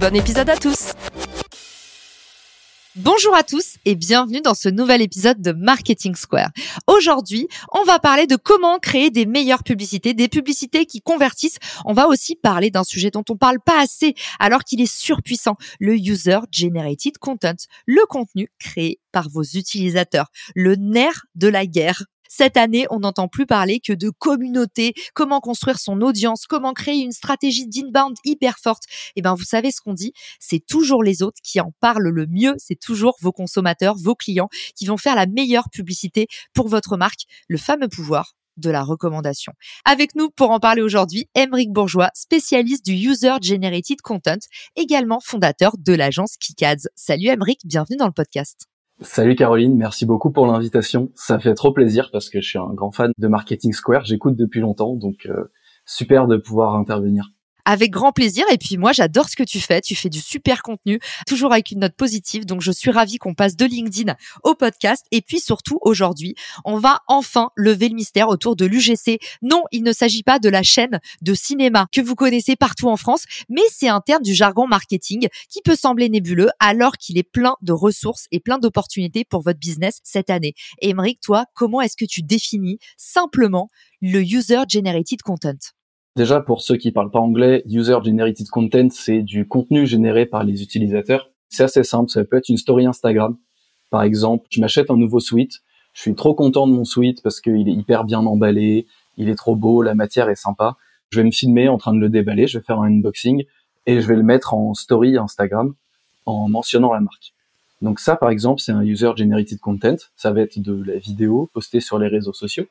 Bon épisode à tous Bonjour à tous et bienvenue dans ce nouvel épisode de Marketing Square. Aujourd'hui, on va parler de comment créer des meilleures publicités, des publicités qui convertissent. On va aussi parler d'un sujet dont on parle pas assez alors qu'il est surpuissant, le User Generated Content, le contenu créé par vos utilisateurs, le nerf de la guerre cette année, on n'entend plus parler que de communauté, comment construire son audience, comment créer une stratégie d'inbound hyper forte. Eh ben, vous savez ce qu'on dit, c'est toujours les autres qui en parlent le mieux, c'est toujours vos consommateurs, vos clients qui vont faire la meilleure publicité pour votre marque, le fameux pouvoir de la recommandation. Avec nous pour en parler aujourd'hui, Emeric Bourgeois, spécialiste du User Generated Content, également fondateur de l'agence Kikads. Salut Emeric, bienvenue dans le podcast. Salut Caroline, merci beaucoup pour l'invitation. Ça fait trop plaisir parce que je suis un grand fan de Marketing Square. J'écoute depuis longtemps, donc euh, super de pouvoir intervenir avec grand plaisir. Et puis moi, j'adore ce que tu fais. Tu fais du super contenu, toujours avec une note positive. Donc je suis ravie qu'on passe de LinkedIn au podcast. Et puis surtout, aujourd'hui, on va enfin lever le mystère autour de l'UGC. Non, il ne s'agit pas de la chaîne de cinéma que vous connaissez partout en France, mais c'est un terme du jargon marketing qui peut sembler nébuleux alors qu'il est plein de ressources et plein d'opportunités pour votre business cette année. Et toi, comment est-ce que tu définis simplement le User Generated Content? Déjà, pour ceux qui parlent pas anglais, User Generated Content, c'est du contenu généré par les utilisateurs. C'est assez simple, ça peut être une story Instagram. Par exemple, je m'achète un nouveau suite, je suis trop content de mon suite parce qu'il est hyper bien emballé, il est trop beau, la matière est sympa. Je vais me filmer en train de le déballer, je vais faire un unboxing et je vais le mettre en story Instagram en mentionnant la marque. Donc ça, par exemple, c'est un User Generated Content. Ça va être de la vidéo postée sur les réseaux sociaux.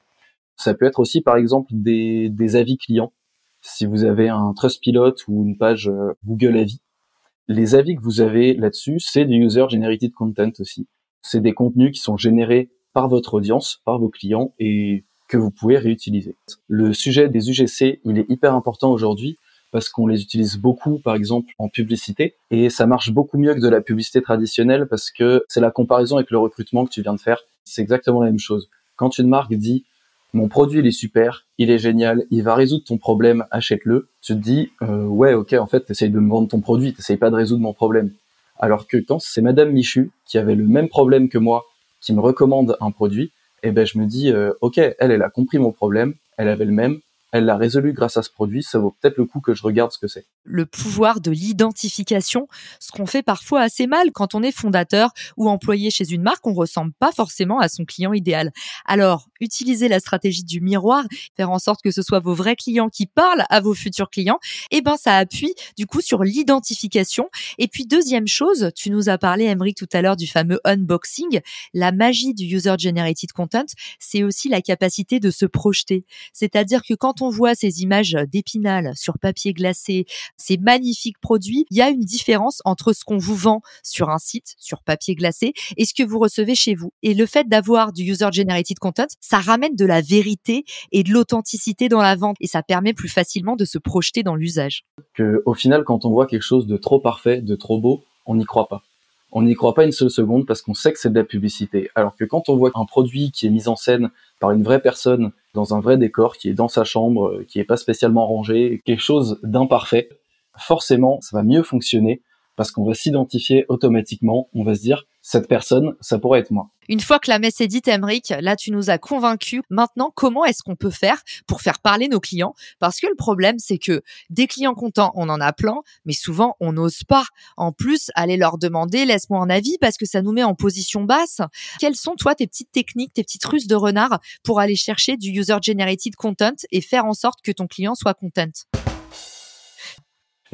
Ça peut être aussi, par exemple, des, des avis clients si vous avez un Trustpilot ou une page euh, Google Avis, les avis que vous avez là-dessus, c'est du user generated content aussi. C'est des contenus qui sont générés par votre audience, par vos clients et que vous pouvez réutiliser. Le sujet des UGC, il est hyper important aujourd'hui parce qu'on les utilise beaucoup, par exemple, en publicité, et ça marche beaucoup mieux que de la publicité traditionnelle parce que c'est la comparaison avec le recrutement que tu viens de faire. C'est exactement la même chose. Quand une marque dit mon produit il est super, il est génial, il va résoudre ton problème, achète-le. Tu te dis euh, ouais ok en fait t'essayes de me vendre ton produit, t'essayes pas de résoudre mon problème. Alors que quand c'est Madame Michu qui avait le même problème que moi, qui me recommande un produit, eh ben je me dis euh, ok elle elle a compris mon problème, elle avait le même, elle l'a résolu grâce à ce produit, ça vaut peut-être le coup que je regarde ce que c'est. Le pouvoir de l'identification, ce qu'on fait parfois assez mal quand on est fondateur ou employé chez une marque, on ressemble pas forcément à son client idéal. Alors, utilisez la stratégie du miroir, faire en sorte que ce soit vos vrais clients qui parlent à vos futurs clients, eh ben ça appuie du coup sur l'identification. Et puis deuxième chose, tu nous as parlé Emery tout à l'heure du fameux unboxing, la magie du user generated content, c'est aussi la capacité de se projeter. C'est-à-dire que quand on on voit ces images d'épinal sur papier glacé, ces magnifiques produits, il y a une différence entre ce qu'on vous vend sur un site, sur papier glacé, et ce que vous recevez chez vous. Et le fait d'avoir du user generated content, ça ramène de la vérité et de l'authenticité dans la vente et ça permet plus facilement de se projeter dans l'usage. Au final, quand on voit quelque chose de trop parfait, de trop beau, on n'y croit pas on n'y croit pas une seule seconde parce qu'on sait que c'est de la publicité. Alors que quand on voit un produit qui est mis en scène par une vraie personne dans un vrai décor, qui est dans sa chambre, euh, qui est pas spécialement rangé, quelque chose d'imparfait, forcément, ça va mieux fonctionner parce qu'on va s'identifier automatiquement. On va se dire, cette personne, ça pourrait être moi. Une fois que la messe est dite, Emric, là tu nous as convaincus. Maintenant, comment est-ce qu'on peut faire pour faire parler nos clients? Parce que le problème, c'est que des clients contents, on en a plein, mais souvent on n'ose pas. En plus, aller leur demander, laisse-moi un avis, parce que ça nous met en position basse. Quelles sont toi tes petites techniques, tes petites ruses de renard pour aller chercher du user generated content et faire en sorte que ton client soit content?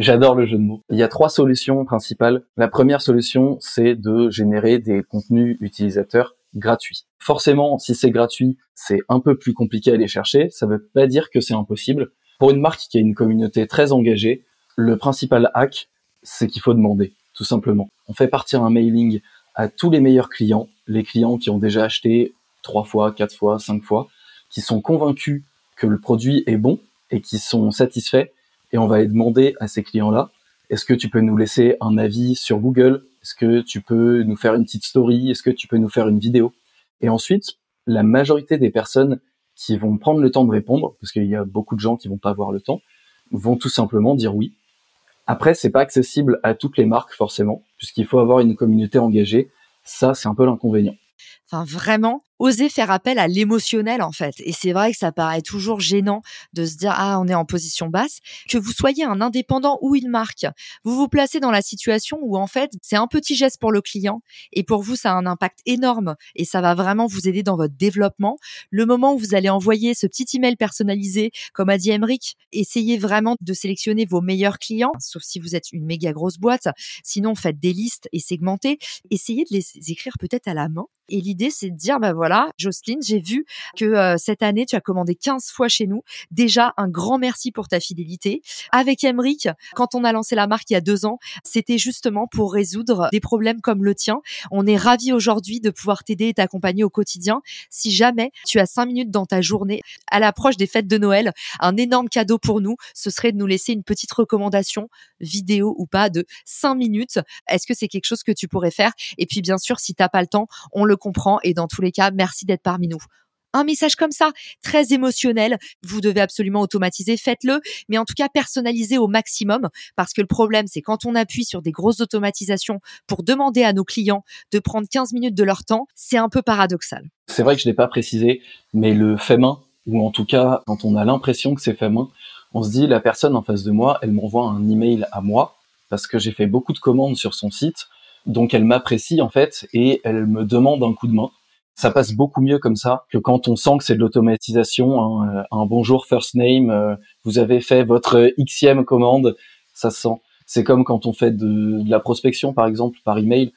J'adore le jeu de mots. Il y a trois solutions principales. La première solution, c'est de générer des contenus utilisateurs gratuits. Forcément, si c'est gratuit, c'est un peu plus compliqué à aller chercher. Ça ne veut pas dire que c'est impossible. Pour une marque qui a une communauté très engagée, le principal hack, c'est qu'il faut demander, tout simplement. On fait partir un mailing à tous les meilleurs clients, les clients qui ont déjà acheté trois fois, quatre fois, cinq fois, qui sont convaincus que le produit est bon et qui sont satisfaits et on va demander à ces clients-là, est-ce que tu peux nous laisser un avis sur Google? Est-ce que tu peux nous faire une petite story? Est-ce que tu peux nous faire une vidéo? Et ensuite, la majorité des personnes qui vont prendre le temps de répondre, parce qu'il y a beaucoup de gens qui vont pas avoir le temps, vont tout simplement dire oui. Après, c'est pas accessible à toutes les marques forcément, puisqu'il faut avoir une communauté engagée. Ça, c'est un peu l'inconvénient. Enfin, vraiment, oser faire appel à l'émotionnel en fait. Et c'est vrai que ça paraît toujours gênant de se dire ah on est en position basse. Que vous soyez un indépendant ou une marque, vous vous placez dans la situation où en fait c'est un petit geste pour le client et pour vous ça a un impact énorme et ça va vraiment vous aider dans votre développement. Le moment où vous allez envoyer ce petit email personnalisé, comme a dit Emric, essayez vraiment de sélectionner vos meilleurs clients, sauf si vous êtes une méga grosse boîte. Sinon faites des listes et segmentez. Essayez de les écrire peut-être à la main. Et l'idée c'est de dire bah voilà voilà, Jocelyne, j'ai vu que euh, cette année, tu as commandé 15 fois chez nous. Déjà, un grand merci pour ta fidélité. Avec Emric, quand on a lancé la marque il y a deux ans, c'était justement pour résoudre des problèmes comme le tien. On est ravis aujourd'hui de pouvoir t'aider et t'accompagner au quotidien. Si jamais tu as cinq minutes dans ta journée à l'approche des fêtes de Noël, un énorme cadeau pour nous, ce serait de nous laisser une petite recommandation, vidéo ou pas, de cinq minutes. Est-ce que c'est quelque chose que tu pourrais faire? Et puis, bien sûr, si t'as pas le temps, on le comprend. Et dans tous les cas, merci d'être parmi nous. Un message comme ça, très émotionnel, vous devez absolument automatiser, faites-le, mais en tout cas personnalisez au maximum, parce que le problème, c'est quand on appuie sur des grosses automatisations pour demander à nos clients de prendre 15 minutes de leur temps, c'est un peu paradoxal. C'est vrai que je n'ai pas précisé, mais le fait main, ou en tout cas quand on a l'impression que c'est fait main, on se dit la personne en face de moi, elle m'envoie un email à moi, parce que j'ai fait beaucoup de commandes sur son site, donc elle m'apprécie en fait, et elle me demande un coup de main ça passe beaucoup mieux comme ça que quand on sent que c'est de l'automatisation. Hein, euh, un bonjour first name, euh, vous avez fait votre xème commande, ça se sent. C'est comme quand on fait de, la prospection par exemple par email.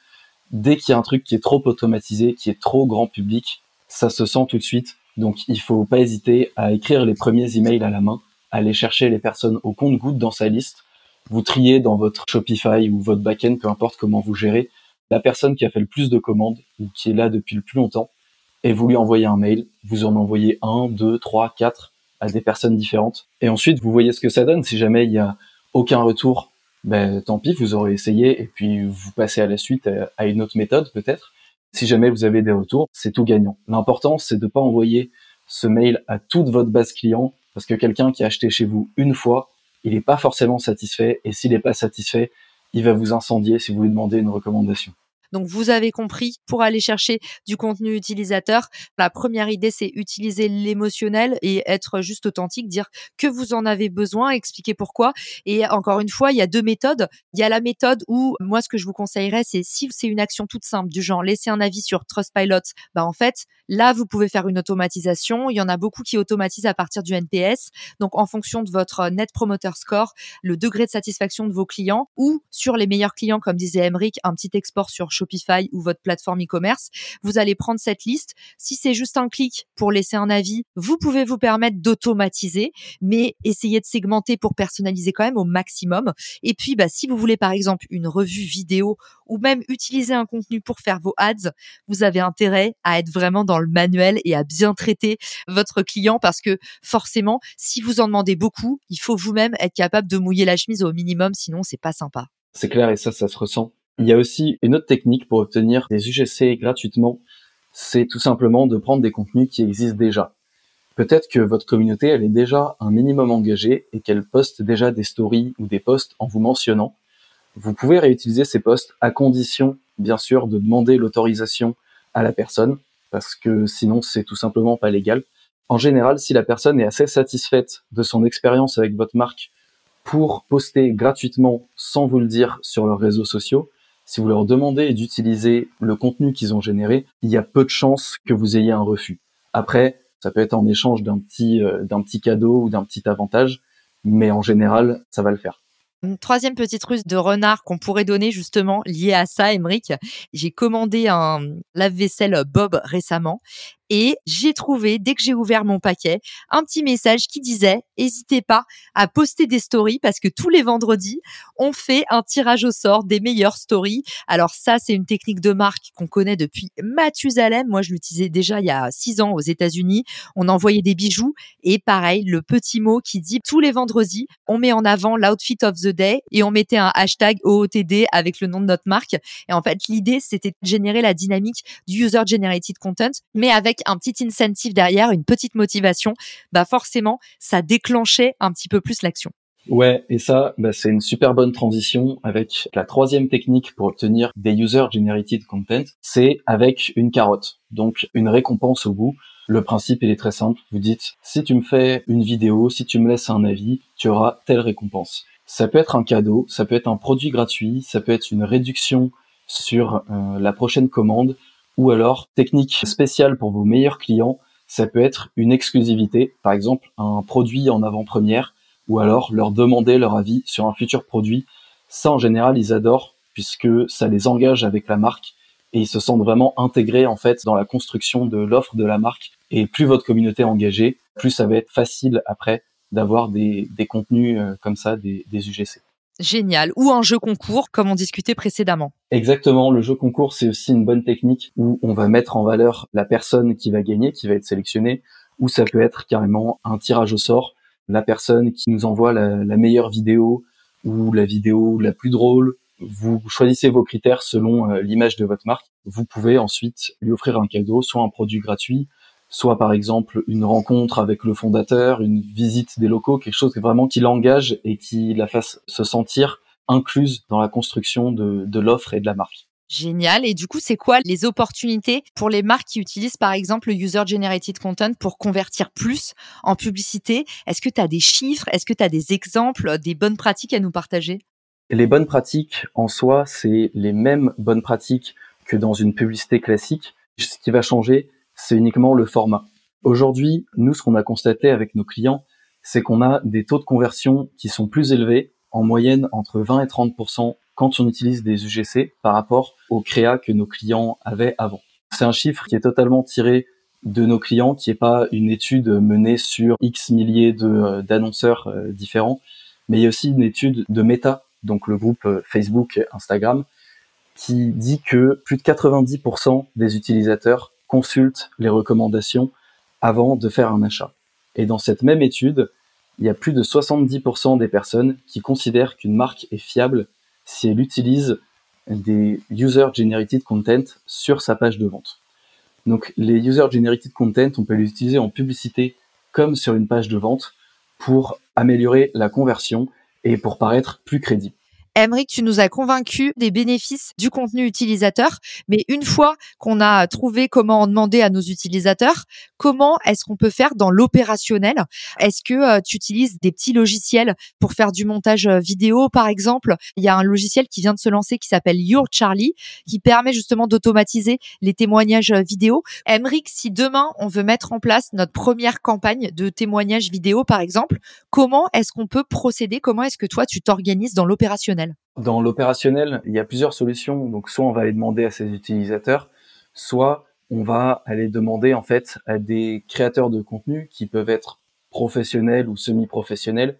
Dès qu'il y a un truc qui est trop automatisé, qui est trop grand public, ça se sent tout de suite. Donc il faut pas hésiter à écrire les premiers emails à la main, aller chercher les personnes au compte-goutte dans sa liste, vous triez dans votre Shopify ou votre backend, peu importe comment vous gérez, la personne qui a fait le plus de commandes ou qui est là depuis le plus longtemps et vous lui envoyez un mail, vous en envoyez un, deux, trois, quatre à des personnes différentes et ensuite vous voyez ce que ça donne. Si jamais il y a aucun retour, ben tant pis, vous aurez essayé et puis vous passez à la suite à une autre méthode peut-être. Si jamais vous avez des retours, c'est tout gagnant. L'important c'est de pas envoyer ce mail à toute votre base client parce que quelqu'un qui a acheté chez vous une fois, il n'est pas forcément satisfait et s'il n'est pas satisfait, il va vous incendier si vous lui demandez une recommandation. Donc vous avez compris, pour aller chercher du contenu utilisateur, la première idée c'est utiliser l'émotionnel et être juste authentique, dire que vous en avez besoin, expliquer pourquoi. Et encore une fois, il y a deux méthodes. Il y a la méthode où moi ce que je vous conseillerais c'est si c'est une action toute simple du genre laisser un avis sur Trustpilot, bah en fait là vous pouvez faire une automatisation. Il y en a beaucoup qui automatisent à partir du NPS. Donc en fonction de votre Net Promoter Score, le degré de satisfaction de vos clients ou sur les meilleurs clients comme disait Emric, un petit export sur Shopify ou votre plateforme e-commerce. Vous allez prendre cette liste. Si c'est juste un clic pour laisser un avis, vous pouvez vous permettre d'automatiser, mais essayez de segmenter pour personnaliser quand même au maximum. Et puis, bah, si vous voulez par exemple une revue vidéo ou même utiliser un contenu pour faire vos ads, vous avez intérêt à être vraiment dans le manuel et à bien traiter votre client parce que forcément, si vous en demandez beaucoup, il faut vous-même être capable de mouiller la chemise au minimum, sinon c'est pas sympa. C'est clair et ça, ça se ressent. Il y a aussi une autre technique pour obtenir des UGC gratuitement, c'est tout simplement de prendre des contenus qui existent déjà. Peut-être que votre communauté, elle est déjà un minimum engagée et qu'elle poste déjà des stories ou des posts en vous mentionnant. Vous pouvez réutiliser ces posts à condition bien sûr, de demander l'autorisation à la personne, parce que sinon c'est tout simplement pas légal. En général, si la personne est assez satisfaite de son expérience avec votre marque pour poster gratuitement sans vous le dire sur leurs réseaux sociaux, si vous leur demandez d'utiliser le contenu qu'ils ont généré, il y a peu de chances que vous ayez un refus. Après, ça peut être en échange d'un petit, euh, d'un petit cadeau ou d'un petit avantage, mais en général, ça va le faire. Une troisième petite ruse de renard qu'on pourrait donner justement liée à ça, Emric. J'ai commandé un lave-vaisselle Bob récemment et j'ai trouvé, dès que j'ai ouvert mon paquet, un petit message qui disait n'hésitez pas à poster des stories parce que tous les vendredis, on fait un tirage au sort des meilleures stories. Alors ça, c'est une technique de marque qu'on connaît depuis Mathusalem. Moi, je l'utilisais déjà il y a six ans aux États-Unis. On envoyait des bijoux et pareil, le petit mot qui dit tous les vendredis, on met en avant l'outfit of the day et on mettait un hashtag OOTD avec le nom de notre marque. Et en fait, l'idée, c'était de générer la dynamique du user generated content, mais avec un petit incentive derrière, une petite motivation, bah forcément, ça déclenchait un petit peu plus l'action. Ouais, et ça, bah, c'est une super bonne transition avec la troisième technique pour obtenir des user generated content, c'est avec une carotte, donc une récompense au bout. Le principe, il est très simple. Vous dites, si tu me fais une vidéo, si tu me laisses un avis, tu auras telle récompense. Ça peut être un cadeau, ça peut être un produit gratuit, ça peut être une réduction sur euh, la prochaine commande, ou alors, technique spéciale pour vos meilleurs clients, ça peut être une exclusivité, par exemple un produit en avant-première, ou alors leur demander leur avis sur un futur produit. Ça, en général, ils adorent puisque ça les engage avec la marque et ils se sentent vraiment intégrés en fait dans la construction de l'offre de la marque. Et plus votre communauté est engagée, plus ça va être facile après d'avoir des, contenus euh, comme ça, des, des UGC. Génial. Ou un jeu concours, comme on discutait précédemment. Exactement. Le jeu concours, c'est aussi une bonne technique où on va mettre en valeur la personne qui va gagner, qui va être sélectionnée, ou ça peut être carrément un tirage au sort. La personne qui nous envoie la, meilleure vidéo ou la vidéo la plus drôle. Vous choisissez vos critères selon euh, l'image de votre marque. Vous pouvez ensuite lui offrir un cadeau, soit un produit gratuit, soit par exemple une rencontre avec le fondateur, une visite des locaux, quelque chose vraiment qui l'engage et qui la fasse se sentir incluse dans la construction de, l'offre et de la marque. Génial. Et du coup, c'est quoi les opportunités pour les marques qui utilisent par exemple le User Generated Content pour convertir plus en publicité? Est-ce que tu as des chiffres? Est-ce que tu as des exemples, des bonnes pratiques à nous partager? Les bonnes pratiques en soi, c'est les mêmes bonnes pratiques que dans une publicité classique. Ce qui va changer, c'est uniquement le format. Aujourd'hui, nous, ce qu'on a constaté avec nos clients, c'est qu'on a des taux de conversion qui sont plus élevés, en moyenne entre 20 et 30% quand on utilise des UGC par rapport aux créas que nos clients avaient avant. C'est un chiffre qui est totalement tiré de nos clients, qui n'est pas une étude menée sur X milliers euh, d'annonceurs euh, différents, mais il y a aussi une étude de Meta, donc le groupe euh, Facebook Instagram, qui dit que plus de 90% des utilisateurs consulte les recommandations avant de faire un achat. Et dans cette même étude, il y a plus de 70% des personnes qui considèrent qu'une marque est fiable si elle utilise des user generated content sur sa page de vente. Donc les user generated content, on peut les utiliser en publicité comme sur une page de vente pour améliorer la conversion et pour paraître plus crédible. Emric, tu nous as convaincu des bénéfices du contenu utilisateur, mais une fois qu'on a trouvé comment en demander à nos utilisateurs, comment est-ce qu'on peut faire dans l'opérationnel? Est-ce que euh, tu utilises des petits logiciels pour faire du montage euh, vidéo, par exemple? Il y a un logiciel qui vient de se lancer qui s'appelle Your Charlie, qui permet justement d'automatiser les témoignages euh, vidéo. Emric, si demain on veut mettre en place notre première campagne de témoignages vidéo, par exemple, comment est-ce qu'on peut procéder? Comment est-ce que toi tu t'organises dans l'opérationnel? Dans l'opérationnel, il y a plusieurs solutions. Donc, soit on va aller demander à ses utilisateurs, soit on va aller demander en fait à des créateurs de contenu qui peuvent être professionnels ou semi-professionnels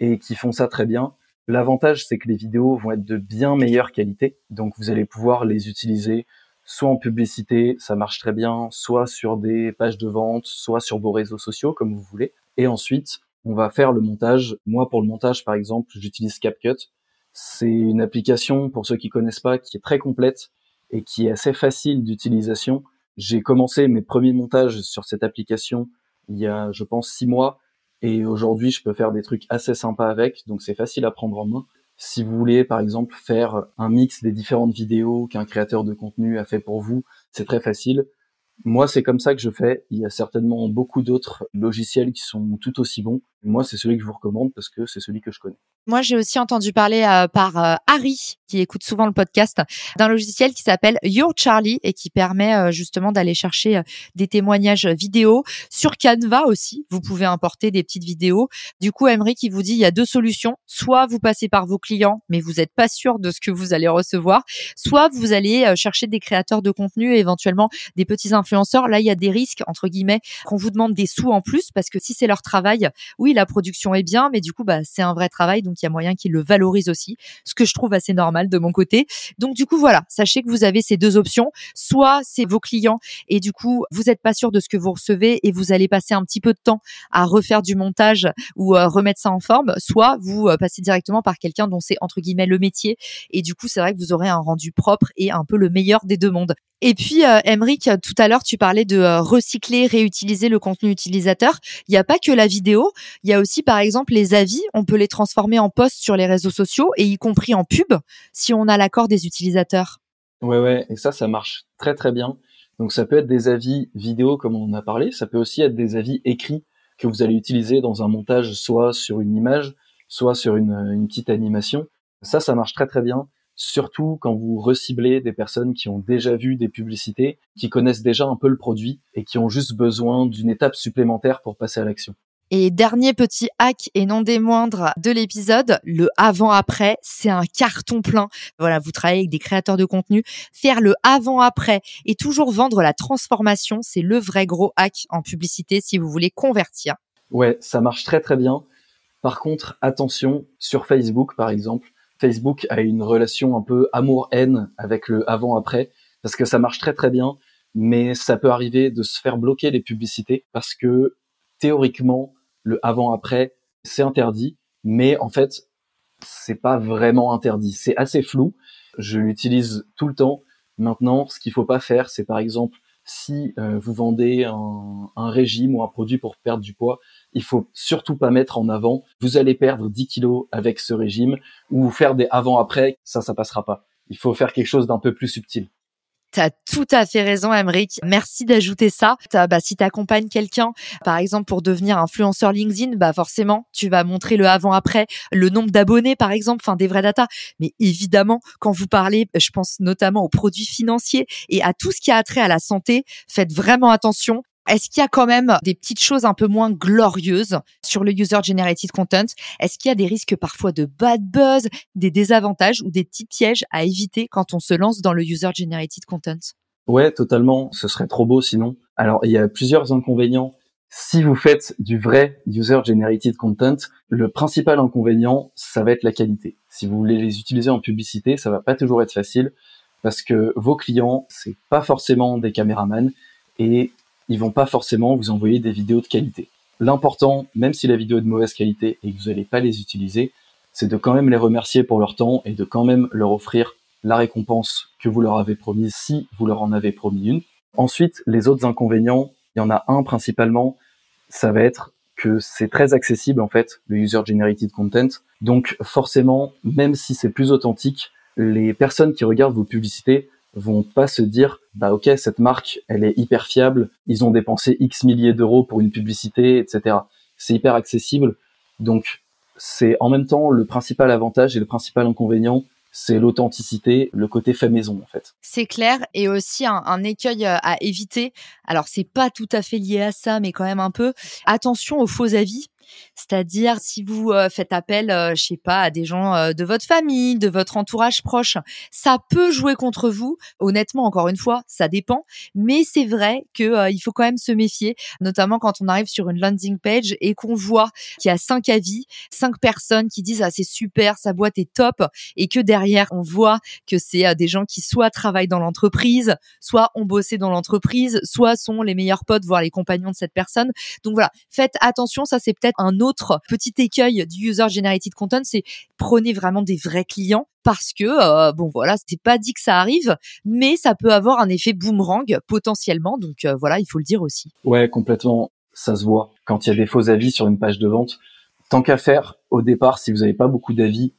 et qui font ça très bien. L'avantage, c'est que les vidéos vont être de bien meilleure qualité. Donc, vous allez pouvoir les utiliser soit en publicité, ça marche très bien, soit sur des pages de vente, soit sur vos réseaux sociaux, comme vous voulez. Et ensuite, on va faire le montage. Moi, pour le montage, par exemple, j'utilise CapCut. C'est une application, pour ceux qui connaissent pas, qui est très complète et qui est assez facile d'utilisation. J'ai commencé mes premiers montages sur cette application il y a, je pense, six mois. Et aujourd'hui, je peux faire des trucs assez sympas avec. Donc, c'est facile à prendre en main. Si vous voulez, par exemple, faire un mix des différentes vidéos qu'un créateur de contenu a fait pour vous, c'est très facile. Moi, c'est comme ça que je fais. Il y a certainement beaucoup d'autres logiciels qui sont tout aussi bons. Moi, c'est celui que je vous recommande parce que c'est celui que je connais. Moi, j'ai aussi entendu parler euh, par euh, Harry, qui écoute souvent le podcast, d'un logiciel qui s'appelle Your Charlie et qui permet euh, justement d'aller chercher des témoignages vidéo. Sur Canva aussi, vous pouvez importer des petites vidéos. Du coup, Emery qui vous dit, il y a deux solutions. Soit vous passez par vos clients, mais vous n'êtes pas sûr de ce que vous allez recevoir. Soit vous allez chercher des créateurs de contenu et éventuellement des petits influenceurs. Là, il y a des risques, entre guillemets, qu'on vous demande des sous en plus parce que si c'est leur travail, oui, la production est bien, mais du coup, bah, c'est un vrai travail. Donc, il y a moyen qu'ils le valorisent aussi, ce que je trouve assez normal de mon côté. Donc du coup voilà, sachez que vous avez ces deux options. Soit c'est vos clients et du coup vous n'êtes pas sûr de ce que vous recevez et vous allez passer un petit peu de temps à refaire du montage ou euh, remettre ça en forme. Soit vous euh, passez directement par quelqu'un dont c'est entre guillemets le métier et du coup c'est vrai que vous aurez un rendu propre et un peu le meilleur des deux mondes. Et puis, euh, tout à l'heure, tu parlais de euh, recycler, réutiliser le contenu utilisateur. Il n'y a pas que la vidéo. Il y a aussi, par exemple, les avis. On peut les transformer en posts sur les réseaux sociaux et y compris en pub si on a l'accord des utilisateurs. Ouais, ouais. Et ça, ça marche très, très bien. Donc, ça peut être des avis vidéo, comme on en a parlé. Ça peut aussi être des avis écrits que vous allez utiliser dans un montage, soit sur une image, soit sur une, une petite animation. Ça, ça marche très, très bien surtout quand vous reciblez des personnes qui ont déjà vu des publicités, qui connaissent déjà un peu le produit et qui ont juste besoin d'une étape supplémentaire pour passer à l'action. Et dernier petit hack et non des moindres de l'épisode, le avant-après, c'est un carton plein. Voilà, vous travaillez avec des créateurs de contenu, faire le avant-après et toujours vendre la transformation, c'est le vrai gros hack en publicité si vous voulez convertir. Ouais, ça marche très très bien. Par contre, attention, sur Facebook par exemple, Facebook a une relation un peu amour-haine avec le avant-après, parce que ça marche très très bien, mais ça peut arriver de se faire bloquer les publicités, parce que théoriquement, le avant-après, c'est interdit, mais en fait, c'est pas vraiment interdit. C'est assez flou. Je l'utilise tout le temps. Maintenant, ce qu'il faut pas faire, c'est par exemple si euh, vous vendez un, régime ou un produit pour perdre du poids, il faut surtout pas mettre en avant vous allez perdre 10 kilos avec ce régime ou faire des avant-après, ça, ça passera pas. Il faut faire quelque chose d'un peu plus subtil. T'as tout à fait raison, Emric. Merci d'ajouter ça. Bah, si tu accompagnes quelqu'un, par exemple, pour devenir influenceur LinkedIn, bah, forcément, tu vas montrer le avant-après, le nombre d'abonnés, par exemple, enfin, des vraies datas. Mais évidemment, quand vous parlez, je pense notamment aux produits financiers et à tout ce qui a trait à la santé, faites vraiment attention. Est-ce qu'il y a quand même des petites choses un peu moins glorieuses sur le user generated content? Est-ce qu'il y a des risques parfois de bad buzz, des désavantages ou des petits pièges à éviter quand on se lance dans le user generated content? Ouais, totalement. Ce serait trop beau sinon. Alors, il y a plusieurs inconvénients. Si vous faites du vrai user generated content, le principal inconvénient, ça va être la qualité. Si vous voulez les utiliser en publicité, ça va pas toujours être facile parce que vos clients, c'est pas forcément des caméramans et ils vont pas forcément vous envoyer des vidéos de qualité. L'important, même si la vidéo est de mauvaise qualité et que vous n'allez pas les utiliser, c'est de quand même les remercier pour leur temps et de quand même leur offrir la récompense que vous leur avez promise si vous leur en avez promis une. Ensuite, les autres inconvénients, il y en a un principalement, ça va être que c'est très accessible en fait, le user generated content. Donc forcément, même si c'est plus authentique, les personnes qui regardent vos publicités vont pas se dire bah ok cette marque elle est hyper fiable ils ont dépensé x milliers d'euros pour une publicité etc c'est hyper accessible donc c'est en même temps le principal avantage et le principal inconvénient c'est l'authenticité, le côté fait maison en fait. C'est clair et aussi un, un, écueil euh, à éviter. Alors c'est pas tout à fait lié à ça, mais quand même un peu. Attention aux faux avis. C'est-à-dire si vous euh, faites appel, euh, je sais pas, à des gens euh, de votre famille, de votre entourage proche, ça peut jouer contre vous. Honnêtement, encore une fois, ça dépend, mais c'est vrai que il faut quand même se méfier, notamment quand on arrive sur une landing page et qu'on voit qu'il y a cinq avis, cinq personnes qui disent ah c'est super, sa boîte est top, et que derrière on voit que c'est des gens qui soit travaillent dans l'entreprise, soit ont bossé dans l'entreprise, soit sont les meilleurs potes, voire les compagnons de cette personne. Donc voilà, faites attention, ça c'est peut-être un autre petit écueil du user generated content, c'est prenez vraiment des vrais clients parce que euh, bon voilà, c'est pas dit que ça arrive, mais ça peut avoir un effet boomerang potentiellement. Donc euh, voilà, il faut le dire aussi. Ouais, complètement. Ça se voit quand il y a des faux avis sur une page de vente. Tant qu'à faire, au départ, si vous n'avez pas beaucoup d'avis,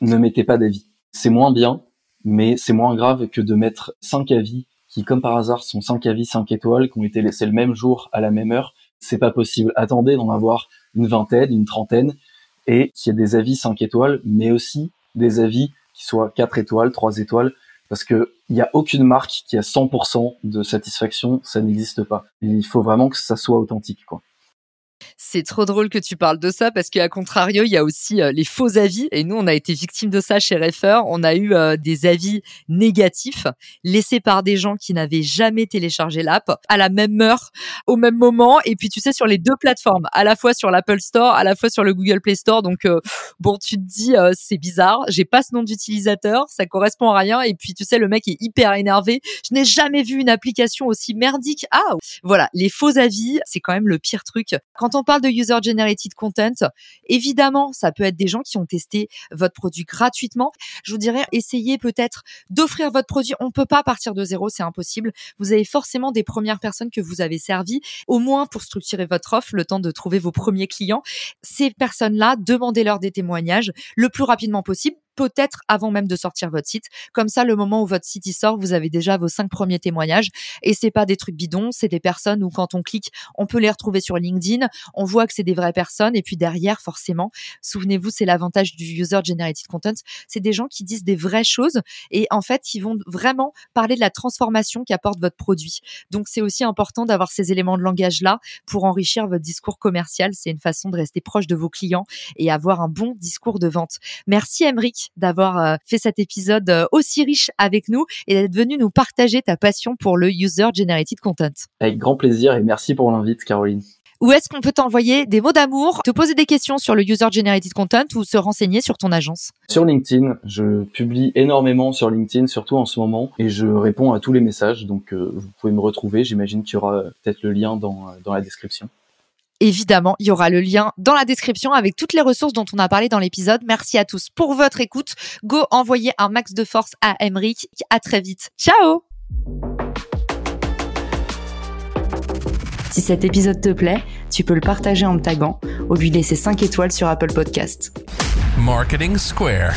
ne mettez pas d'avis. C'est moins bien, mais c'est moins grave que de mettre cinq avis qui, comme par hasard, sont cinq avis 5 étoiles qui ont été laissés le même jour à la même heure. C'est pas possible. Attendez d'en avoir une vingtaine, une trentaine, et qu'il y ait des avis 5 étoiles, mais aussi des avis qui soient 4 étoiles, 3 étoiles, parce que il n'y a aucune marque qui a 100% de satisfaction, ça n'existe pas. il faut vraiment que ça soit authentique, quoi. C'est trop drôle que tu parles de ça parce qu'à contrario, il y a aussi euh, les faux avis. Et nous, on a été victime de ça chez Refer. On a eu euh, des avis négatifs laissés par des gens qui n'avaient jamais téléchargé l'app à la même heure, au même moment. Et puis, tu sais, sur les deux plateformes, à la fois sur l'Apple Store, à la fois sur le Google Play Store. Donc, euh, bon, tu te dis, c'est bizarre. J'ai pas ce nom d'utilisateur. Ça correspond à rien. Et puis, tu sais, le mec est hyper énervé. Je n'ai jamais vu une application aussi merdique. Ah, voilà. Les faux avis, c'est quand même le pire truc. On parle de user generated content, évidemment, ça peut être des gens qui ont testé votre produit gratuitement. Je vous dirais, essayez peut-être d'offrir votre produit. On peut pas partir de zéro, c'est impossible. Vous avez forcément des premières personnes que vous avez servies, au moins pour structurer votre offre, le temps de trouver vos premiers clients. Ces personnes-là, demandez-leur des témoignages le plus rapidement possible peut-être avant même de sortir votre site. Comme ça, le moment où votre site y sort, vous avez déjà vos cinq premiers témoignages. Et c'est pas des trucs bidons, c'est des personnes où quand on clique, on peut les retrouver sur LinkedIn. On voit que c'est des vraies personnes. Et puis derrière, forcément, souvenez-vous, c'est l'avantage du user generated content. C'est des gens qui disent des vraies choses et en fait, qui vont vraiment parler de la transformation qu'apporte votre produit. Donc, c'est aussi important d'avoir ces éléments de langage là pour enrichir votre discours commercial. C'est une façon de rester proche de vos clients et avoir un bon discours de vente. Merci, Emric d'avoir euh, fait cet épisode euh, aussi riche avec nous et d'être venu nous partager ta passion pour le user generated content. Avec grand plaisir et merci pour l'invite, Caroline. Où est-ce qu'on peut t'envoyer des mots d'amour, te poser des questions sur le user generated content ou se renseigner sur ton agence? Sur LinkedIn, je publie énormément sur LinkedIn, surtout en ce moment, et je réponds à tous les messages. Donc, euh, vous pouvez me retrouver. J'imagine qu'il y aura peut-être le lien dans, dans la description. Évidemment, il y aura le lien dans la description avec toutes les ressources dont on a parlé dans l'épisode. Merci à tous pour votre écoute. Go envoyer un max de force à Emric. À très vite. Ciao Si cet épisode te plaît, tu peux le partager en me taguant ou lui laisser 5 étoiles sur Apple Podcast. Marketing Square.